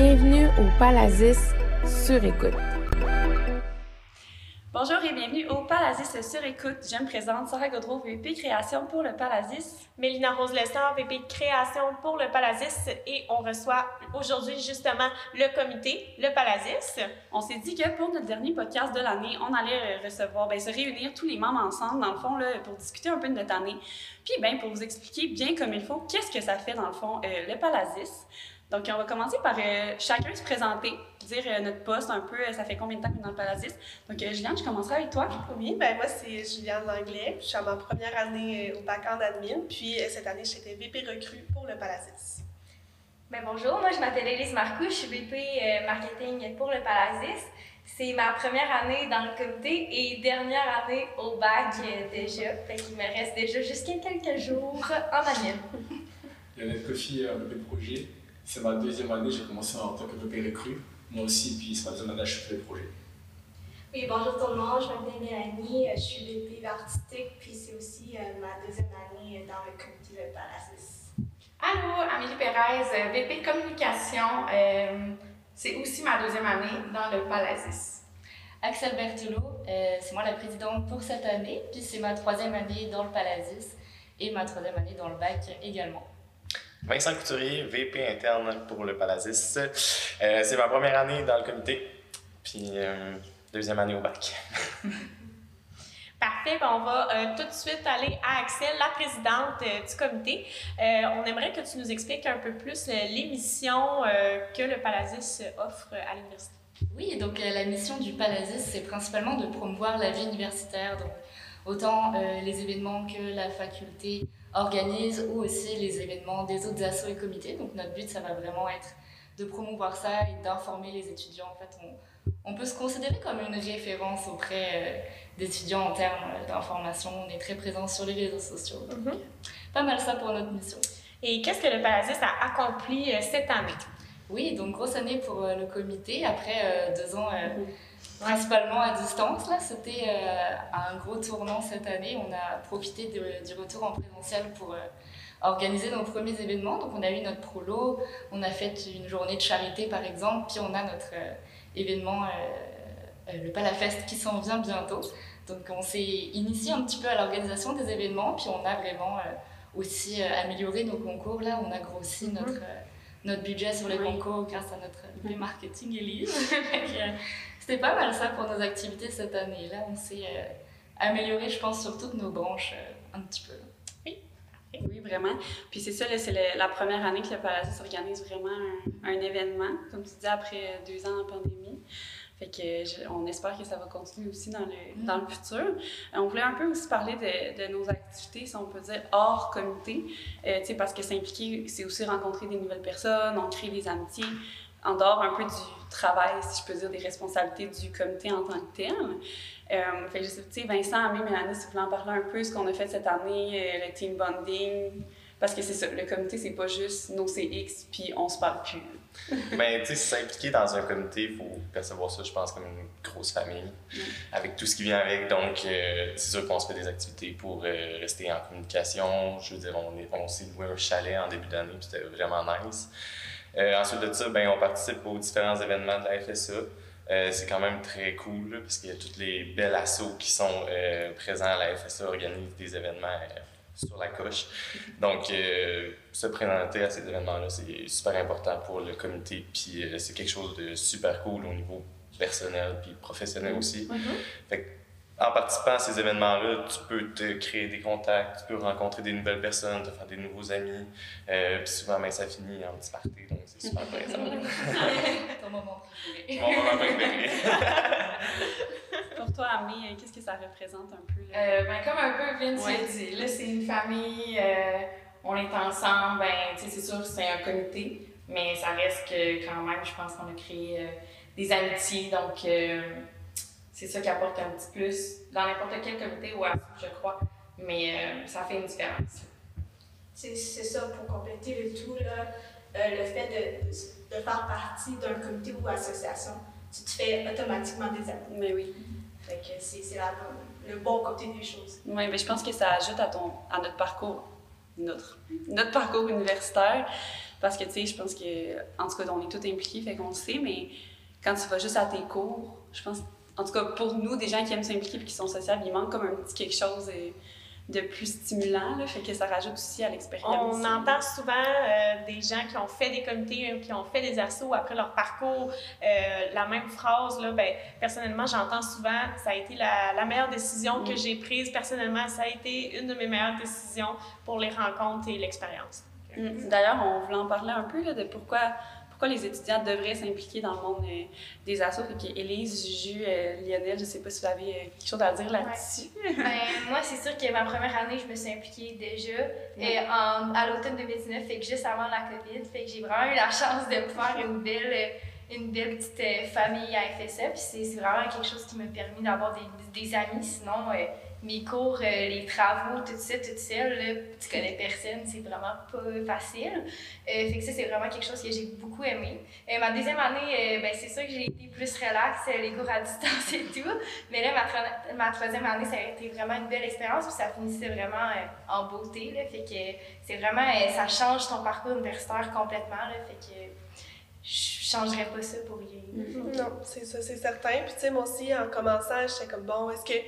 Bienvenue au Palazis sur écoute. Bonjour et bienvenue au Palazis sur écoute. Je me présente Sarah Godreau, VP Création pour le Palazis. Mélina Rose Lessard, VP Création pour le Palazis. Et on reçoit aujourd'hui justement le comité, le Palazis. On s'est dit que pour notre dernier podcast de l'année, on allait recevoir, ben, se réunir tous les membres ensemble, dans le fond, là, pour discuter un peu de notre année. Puis, ben, pour vous expliquer bien comme il faut, qu'est-ce que ça fait, dans le fond, euh, le Palazis. Donc, on va commencer par euh, chacun se présenter, dire euh, notre poste un peu, euh, ça fait combien de temps qu'on est dans le Palazis. Donc, Juliane, je commencerai avec toi. Oui, ben moi, c'est Juliane Langlais. Je suis à ma première année au bac en admin. Puis, cette année, j'étais VP recrue pour le Palazis. Ben bonjour, moi, je m'appelle Elise Marcoux. Je suis VP marketing pour le Palazis. C'est ma première année dans le comité et dernière année au bac déjà. Fait qu'il me reste déjà jusqu'à quelques jours en admin. Lionel Kofi, VP projet. C'est ma deuxième année, j'ai commencé en tant que VP recrue. Moi aussi, puis c'est ma deuxième année, je suis le projet. Oui, bonjour tout le monde, je m'appelle Mélanie, je suis VP artistique, puis c'est aussi euh, ma deuxième année dans le comité de Palacis. Allô, Amélie Pérez, VP communication. Euh, c'est aussi ma deuxième année dans le Palacis. Axel Berthelot, euh, c'est moi la présidente pour cette année, puis c'est ma troisième année dans le Palacis et ma troisième année dans le bac également. Vincent Couturier, VP interne pour le Palazis. Euh, c'est ma première année dans le comité, puis euh, deuxième année au bac. Parfait, ben on va euh, tout de suite aller à Axel, la présidente du comité. on aimerait que tu nous expliques un peu plus les missions que le Palazis offre à l'université. Oui, donc la mission du Palazis, c'est principalement de promouvoir la vie universitaire, donc autant les événements que la faculté organise ou aussi les événements des autres assos et comités. Donc notre but, ça va vraiment être de promouvoir ça et d'informer les étudiants. En fait, on, on, peut se considérer comme une référence auprès euh, d'étudiants en termes d'information. On est très présent sur les réseaux sociaux. Donc, mm -hmm. pas mal ça pour notre mission. Et qu'est-ce que le Palazis a accompli euh, cette année? Oui, donc grosse année pour euh, le comité. Après deux ans principalement à distance. Là, c'était euh, un gros tournant cette année. On a profité de, du retour en présentiel pour euh, organiser nos premiers événements. Donc, on a eu notre prolo, on a fait une journée de charité par exemple, puis on a notre euh, événement, le Palafest, qui s'en vient bientôt. Donc, on s'est initié un petit peu à l'organisation des événements, puis on a vraiment aussi amélioré nos concours. Là, on a grossi notre notre budget sur les concours grâce à notre marketing Elise. C'était pas mal ça pour nos activités cette année. Là, on s'est euh, amélioré, je pense, sur toutes nos branches euh, un petit peu. Oui, oui, vraiment. Puis c'est ça, c'est la première année que le Palais organise vraiment un, un, événement, comme tu dis, après deux ans en pandémie. Fait que on espère que ça va continuer aussi dans le, dans le futur. Euh, on voulait un peu aussi parler de, de, nos activités, si on peut dire, hors comité, euh, parce que s'impliquer, c'est aussi rencontrer des nouvelles personnes, on crée des amitiés, en dehors un peu du travail, si je peux dire, des responsabilités du comité en tant que tel. Euh, fait je sais, Vincent, Amé, Mélanie, si vous voulez en parler un peu, ce qu'on a fait cette année, euh, le team bonding, parce que c'est ça, le comité, c'est pas juste nos CX, puis on se parle plus. ben, tu sais, s'impliquer dans un comité, il faut percevoir ça, je pense, comme une grosse famille, avec tout ce qui vient avec. Donc, euh, c'est sûr qu'on se fait des activités pour euh, rester en communication. Je veux dire, on, est, on s'est loué un chalet en début d'année, puis c'était vraiment nice. Euh, ensuite de ça, ben, on participe aux différents événements de la FSA. Euh, c'est quand même très cool, parce qu'il y a toutes les belles assos qui sont euh, présents à la FSA, organisent des événements sur la coche. Donc, euh, se présenter à ces événements-là, c'est super important pour le comité. Puis, euh, c'est quelque chose de super cool au niveau personnel puis professionnel aussi. Mm -hmm. Fait en participant à ces événements-là, tu peux te créer des contacts, tu peux rencontrer des nouvelles personnes, te faire des nouveaux amis. Euh, puis souvent, ben, ça finit en petit party, donc c'est super intéressant. Ton moment préféré. Mon moment préféré. Pour toi, Amé, qu'est-ce que ça représente un peu? Euh, ben, comme un peu Vince ouais. dit, là, c'est une famille, euh, on est ensemble, ben, c'est sûr que c'est un comité, mais ça reste que quand même, je pense qu'on a créé euh, des amitiés, donc euh, c'est ça qui apporte un petit plus dans n'importe quel comité ou je crois, mais euh, ça fait une différence. C'est ça, pour compléter le tout, là, le fait de, de faire partie d'un comité ou association, tu te fais automatiquement des amis. Mais oui. Fait que c'est le bon côté des choses. Oui, mais je pense que ça ajoute à, ton, à notre parcours, notre, notre parcours universitaire. Parce que, tu sais, je pense que, en tout cas, on est tous impliqués, fait qu'on le sait, mais quand tu vas juste à tes cours, je pense, en tout cas, pour nous, des gens qui aiment s'impliquer et qui sont sociables, il manque comme un petit quelque chose euh, de plus stimulant, là, fait que ça rajoute aussi à l'expérience. On entend souvent euh, des gens qui ont fait des comités, euh, qui ont fait des assos après leur parcours, la même phrase, là, ben, personnellement, j'entends souvent, ça a été la, la meilleure décision que Mm. j'ai prise, personnellement, ça a été une de mes meilleures décisions pour les rencontres et l'expérience. Mm. D'ailleurs, on voulait en parler un peu là, de pourquoi, pourquoi les étudiants devraient s'impliquer dans le monde euh, des assos? Fait Élise, Juju, euh, Lionel, je ne sais pas si vous avez euh, quelque chose à dire là-dessus. Ben, moi, c'est sûr que ma première année, je me suis impliquée déjà euh, en- à l'automne 2019, fait que juste avant la COVID. Fait que j'ai vraiment eu la chance de faire une belle, une belle petite famille à FSA. Puis c'est vraiment quelque chose qui m'a permis d'avoir des, des amis. Sinon, mes cours, euh, les travaux, tout ça, toute seule, là, tu connais personne, c'est vraiment pas facile. Euh, fait que ça, c'est vraiment quelque chose que j'ai beaucoup aimé. Euh, ma deuxième année, euh, ben, c'est sûr que j'ai été plus relax, les cours à distance et tout. Mais là, ma, ma troisième année, ça a été vraiment une belle expérience, puis ça finissait vraiment en beauté. Là, fait que c'est vraiment, ça change ton parcours universitaire complètement. Là, fait que je changerais pas ça pour rien. Non, c'est ça, c'est certain. Puis, tu sais, moi aussi, en commençant, j'étais comme, bon, est-ce que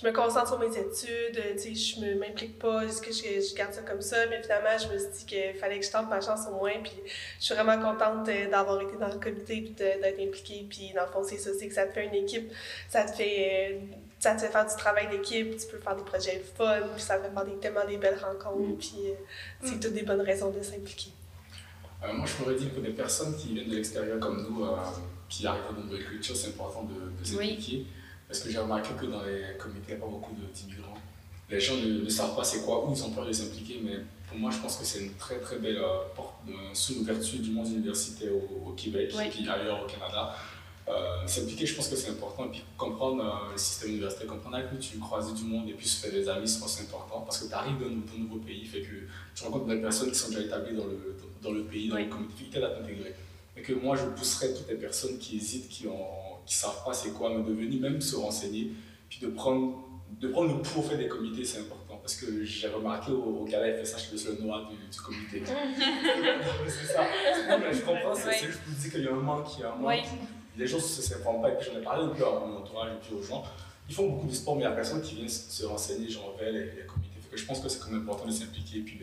je me concentre sur mes études? Tu sais, je me m'implique pas, est-ce que je, je garde ça comme ça? Mais finalement, je me suis dit qu'il fallait que je tente ma chance au moins. Puis, je suis vraiment contente euh, d'avoir été dans le comité puis de- d'être impliquée. Puis, dans le fond, c'est ça, c'est que ça te fait une équipe, ça te fait. euh, ça te fait faire du travail d'équipe, tu peux faire des projets fun, puis ça te fait faire des, tellement des belles rencontres, puis euh, c'est toutes des bonnes raisons de s'impliquer. Euh, moi, je pourrais dire que des personnes qui viennent de l'extérieur comme nous, euh, qui arrivent dans une nouvelle culture, c'est important de, de s'impliquer. Parce que j'ai remarqué que dans les comités, il n'y a pas beaucoup de- d'immigrants. Les gens ne, ne savent pas c'est quoi, ou ils ont peur de s'impliquer, mais pour moi, je pense que c'est une très très belle euh, porte, sous l'ouverture du monde universitaire au, au Québec Oui. et puis ailleurs au Canada. Euh, s'impliquer, je pense que c'est important. Et puis comprendre euh, le système universitaire, comprendre avec qui tu croises du monde et puis se faire des amis, je pense que c'est important. Parce que tu arrives dans, un nouveau pays, fait que tu rencontres des personnes qui sont déjà établies dans le, dans, le pays, dans Oui. le comité, qui t'aident à t'intégrer. Et que moi, je pousserais toutes les personnes qui hésitent, qui ne qui savent pas c'est quoi, mais de venir même se renseigner, puis de prendre, de prendre le au fait des comités, c'est important. Parce que j'ai remarqué au, au Gala FSH, je suis le seul noir du, du comité. c'est ça. Non, mais je comprends, c'est juste pour dire qu'il y a un manque, il y a un manque. Oui. Les gens ne s'informent pas, et puis j'en ai parlé un peu à mon entourage et puis aux gens. Ils font beaucoup de sport, mais il n'y a personne qui vient se se renseigner, genre vers les, les comités. Je pense que c'est quand même important de s'impliquer et puis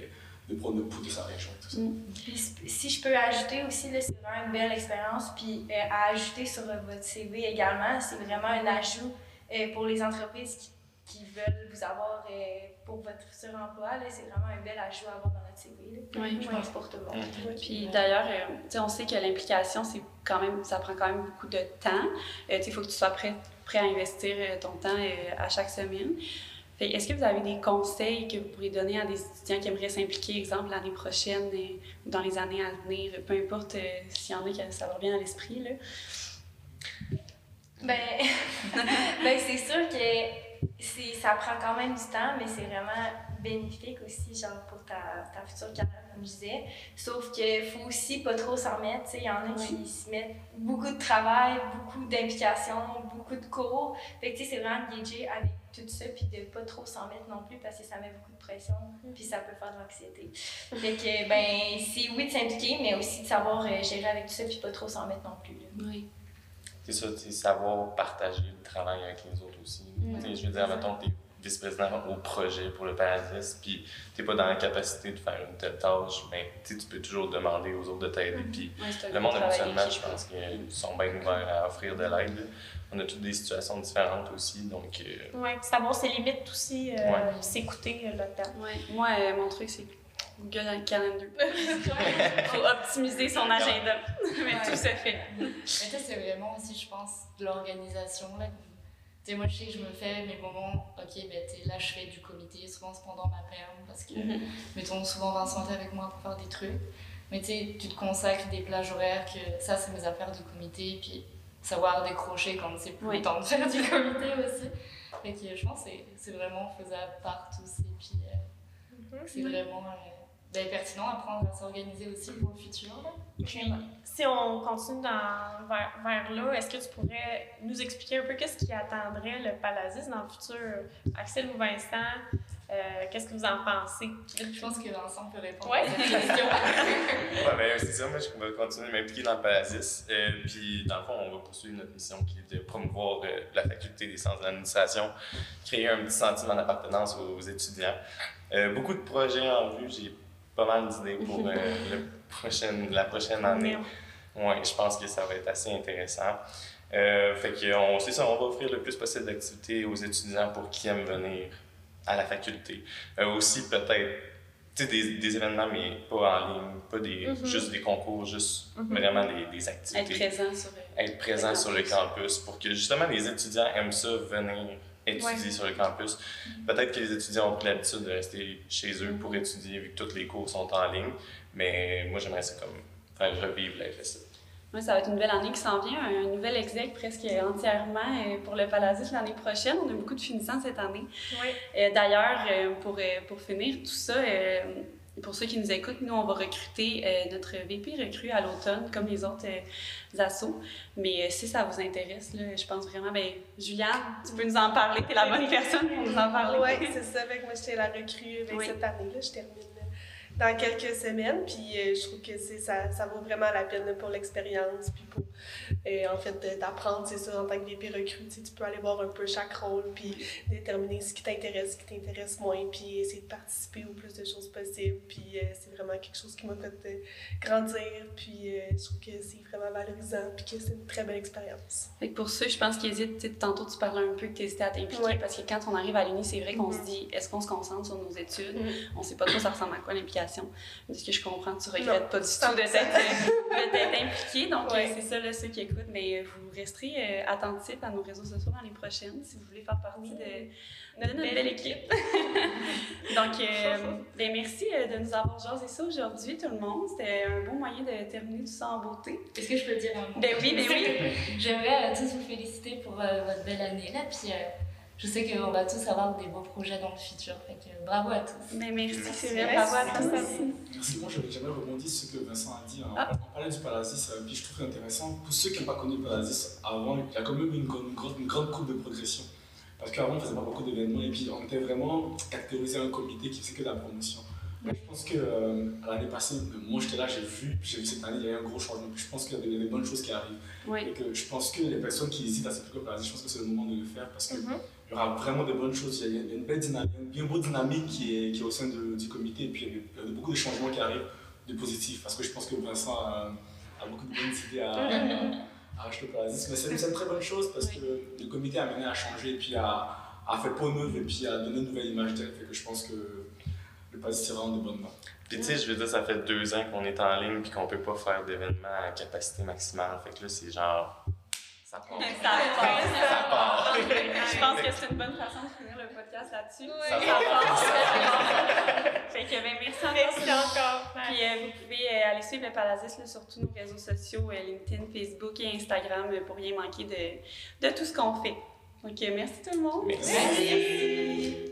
de prendre le pouls de sa région et tout ça. Puis si- je peux ajouter aussi, c'est vraiment une belle expérience. Puis euh, à ajouter sur euh, votre CV également, c'est vraiment un ajout euh, pour les entreprises qui, veulent vous avoir euh, pour votre futur emploi. C'est vraiment un bel ajout à avoir dans Oui. Je pense pour tout le monde. Puis d'ailleurs, euh, tu sais, on sait que l'implication, c'est quand même, ça prend quand même beaucoup de temps. Euh, tu sais, il faut que tu sois prêt, prêt à investir euh, ton temps euh, à chaque semaine. Est-ce que vous avez des conseils que vous pourriez donner à des étudiants qui aimeraient s'impliquer, exemple l'année prochaine ou dans les années à venir, peu importe euh, s'il y en a qui ça leur vient à l'esprit là. Ben, ben c'est sûr que ça prend quand même du temps, mais c'est vraiment bénéfique aussi, genre pour ta, ta future carrière, comme je disais. Sauf qu'il faut aussi pas trop s'en mettre. tu sais. Il y en a qui se mettent beaucoup de travail, beaucoup d'implication, beaucoup de cours. Fait que tu sais, c'est vraiment de gager avec tout ça, puis de pas trop s'en mettre non plus parce que ça met beaucoup de pression, puis ça peut faire de l'anxiété. Fait que, ben, c'est oui de s'impliquer, mais aussi de savoir euh, gérer avec tout ça, puis pas trop s'en mettre non plus. là. Oui. C'est ça, sais, savoir partager le travail avec les autres aussi. Mm. Je veux dire, mettons, tu es vice-président au projet pour le Paradis, puis tu n'es pas dans la capacité de faire une telle tâche, mais tu peux toujours demander aux autres de t'aider. Puis Ouais, c'est un le monde, habituellement, je pense qu'ils sont bien ouverts à offrir de l'aide. On a toutes des situations différentes aussi, donc euh, Oui, savoir ses limites aussi, euh, Ouais. s'écouter euh, là-dedans. Ouais. Moi, euh, mon truc, c'est Google Calendar. faut optimiser son agenda. Mais tout se fait. Mais sais, c'est vraiment aussi, je pense, de l'organisation. là. Tu sais, moi, je sais que je me fais mes moments, ok, ben, tu sais, là, je fais du comité, souvent c'est pendant ma perme, parce que, Mhm. mettons, souvent Vincent est avec moi pour faire des trucs. Mais tu sais, tu te consacres des plages horaires que ça, c'est mes affaires du comité, puis savoir décrocher quand c'est plus Oui. le temps de faire du comité aussi. Fait que je pense que c'est- c'est vraiment faisable par tous, et puis euh, c'est vraiment euh, ben, pertinent d'apprendre à s'organiser aussi pour le futur. Puis, si on continue dans, vers, vers là, est-ce que tu pourrais nous expliquer un peu qu'est-ce qui attendrait le Palasis dans le futur? Axel ou Vincent, Euh, qu'est-ce que vous en pensez? Je pense que Vincent peut répondre ouais. à cette question. ouais, ben, c'est ça, moi je vais continuer de m'impliquer dans le Palasis. Euh, puis dans le fond, on va poursuivre notre mission qui est de promouvoir euh, la faculté des sciences de l'administration, créer un petit sentiment d'appartenance aux, étudiants. Euh, beaucoup de projets en vue, j'ai pas mal d'idées pour le prochaine, la prochaine année. Ouais, je pense que ça va être assez intéressant. fait que on, ça, on va offrir le plus possible d'activités aux étudiants pour qui aiment venir à la faculté. Euh, aussi, peut-être des, des événements, mais pas en ligne, pas des, mm-hmm. juste des concours, juste mm-hmm. vraiment des, des, activités. Être présent sur, Être présent sur le campus pour que justement les étudiants aiment ça, venir étudier sur le campus. Peut-être que les étudiants ont pris l'habitude de rester chez eux pour étudier vu que tous les cours sont en ligne, mais moi j'aimerais ça comme faire revivre la ça va être une nouvelle année qui s'en vient, un nouvel exec presque entièrement euh, pour le Palasis l'année prochaine. On a beaucoup de finissants cette année. Oui. Euh, d'ailleurs, euh, pour, pour finir tout ça, pour ceux qui nous écoutent, nous, on va recruter notre VP recrue à l'automne, comme les autres assos. Mais si ça vous intéresse, là, je pense vraiment, ben Juliane, tu peux nous en parler. Tu es la bonne personne pour nous en parler. Oui, c'est ça. Avec moi, j'étais la recrue ben, cette année. Là, je termine dans quelques semaines. Puis euh, je trouve que ça, ça vaut vraiment la peine pour l'expérience. Puis pour, euh, en fait, d'apprendre, c'est ça, en tant que VP recrue, tu peux aller voir un peu chaque rôle, puis déterminer ce qui t'intéresse, ce qui t'intéresse moins, puis essayer de participer au plus de choses possibles. Puis euh, c'est vraiment quelque chose qui m'a fait grandir. Puis je trouve que c'est vraiment valorisant, puis que c'est une très belle expérience. Fait pour ceux, je pense qu'ils hésitent, tantôt tu parlais un peu que tu hésitais à t'impliquer, parce que quand on arrive à l'Uni, c'est vrai qu'on se mm-hmm. dit, est-ce qu'on se concentre sur nos études? Mm-hmm. On sait pas trop ça ressemble à quoi l'implication mais ce que je comprends, tu regrettes pas du tout de t'être impliqué. Donc, euh, c'est ça, là, ceux qui écoutent. Mais euh, vous resterez euh, attentifs à nos réseaux sociaux l'année prochaine si vous voulez faire partie de, notre, belle équipe. Donc, ben, merci de nous avoir jasé ça aujourd'hui, tout le monde. C'était un bon moyen de terminer tout ça en beauté. Est-ce que je peux dire un mot? Ben oui, ben oui. J'aimerais tous vous féliciter pour votre belle année. Là, puis je sais qu'on va tous avoir des beaux projets dans le futur. Fait que bravo à tous. Mais merci, c'est Bravo à tous. Merci. Moi, j'aimerais rebondir sur ce que Vincent a dit. Hein. Ah. On parlait du Palasis, euh, puis je trouve intéressant. Pour ceux qui n'ont pas connu le Palasis avant, il y a quand même une, grande, une grande courbe de progression. Parce qu'avant, on ne faisait pas beaucoup d'événements et puis on était vraiment catégorisé un comité qui faisait que la promotion. je pense que euh, l'année passée, moi j'étais là, j'ai vu, j'ai vu cette année, il y a eu un gros changement. je pense qu'il y a des, bonnes choses qui arrivent. Et que je pense que les personnes qui hésitent à s'inscrire au Palasis, je pense que c'est le moment de le faire parce que. Mm-hmm il y aura vraiment de bonnes choses. Il y a une belle dynamique, une bien beau dynamique qui est, qui est au sein du comité et puis il y a, beaucoup de changements qui arrivent, de positifs, parce que je pense que Vincent a, beaucoup de bonnes idées à, à Paradiso. Mais c'est une très bonne chose parce que le comité a mené à changer et puis a, a fait peau neuve et puis a donné une nouvelle image d'elle. Fait que je pense que le Paradiso est vraiment de bonnes mains. Puis tu sais, je veux dire, ça fait deux ans qu'on est en ligne et qu'on peut pas faire d'événements à capacité maximale. Fait que là, c'est genre ça part. Ça part. Je pense que c'est une bonne façon de finir le podcast là-dessus. Ça part. fait que, ben, merci encore. encore. Puis euh, vous pouvez euh, aller suivre le Palasis sur tous nos réseaux sociaux, euh, LinkedIn, Facebook et Instagram pour rien manquer de, de tout ce qu'on fait. Donc, merci tout le monde. Merci.